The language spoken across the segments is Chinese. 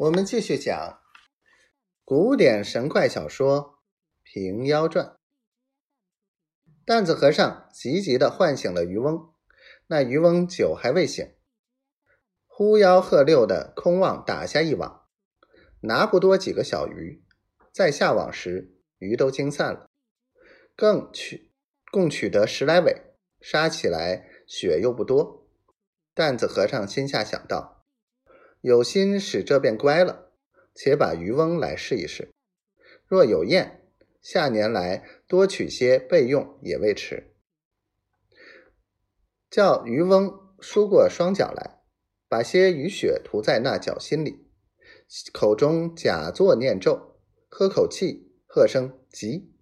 我们继续讲古典神怪小说《平妖传》。担子和尚急急地唤醒了渔翁，那渔翁酒还未醒，呼吆喝六的空网打下一网，拿不多几个小鱼。再下网时，鱼都惊散了，更取共取得十来尾，杀起来血又不多。担子和尚心下想到。有心使这便乖了，且把渔翁来试一试。若有验，下年来多取些备用也未迟。叫渔翁梳过双脚来，把些鱼血涂在那脚心里，口中假作念咒，喝口气，喝声急，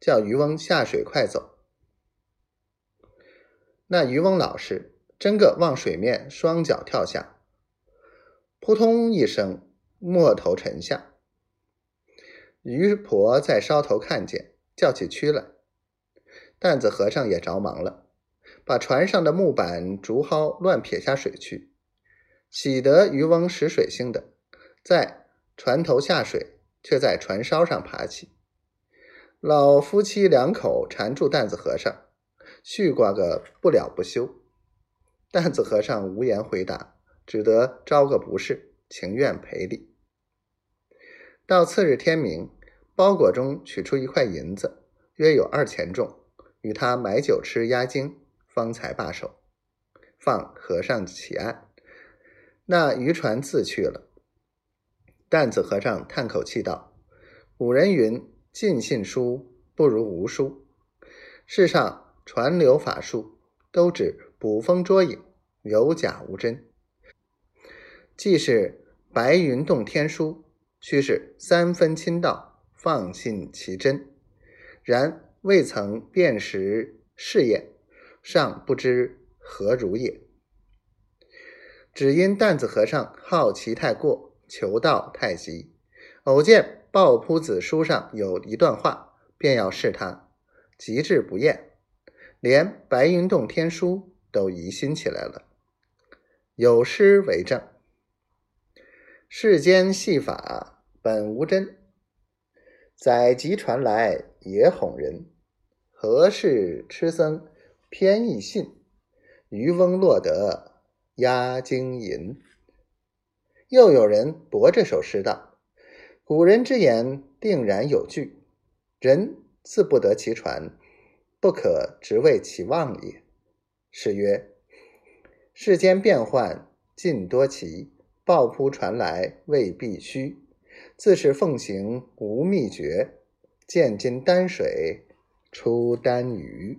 叫渔翁下水快走。那渔翁老实，真个往水面双脚跳下。扑通一声，没头沉下。渔婆在梢头看见，叫起屈来。担子和尚也着忙了，把船上的木板、竹蒿乱撇下水去，喜得渔翁识水性的，在船头下水，却在船梢上爬起。老夫妻两口缠住担子和尚，续挂个不了不休。担子和尚无言回答。只得招个不是，情愿赔礼。到次日天明，包裹中取出一块银子，约有二钱重，与他买酒吃压惊，方才罢手，放和尚起案。那渔船自去了。担子和尚叹口气道：“古人云，尽信书不如无书。世上传流法术，都指捕风捉影，有假无真。”既是白云洞天书，须是三分亲道，放信其真。然未曾辨识是也，尚不知何如也。只因担子和尚好奇太过，求道太急，偶见抱朴子书上有一段话，便要试他，极致不厌，连白云洞天书都疑心起来了。有诗为证。世间戏法本无真，载籍传来也哄人。何事痴僧偏易信？渔翁落得压惊银。又有人驳这首诗道：“古人之言定然有据，人自不得其传，不可直为其妄也。”是曰：“世间变幻尽多奇。”抱扑传来未必虚，自是奉行无秘诀。见金丹水出丹鱼。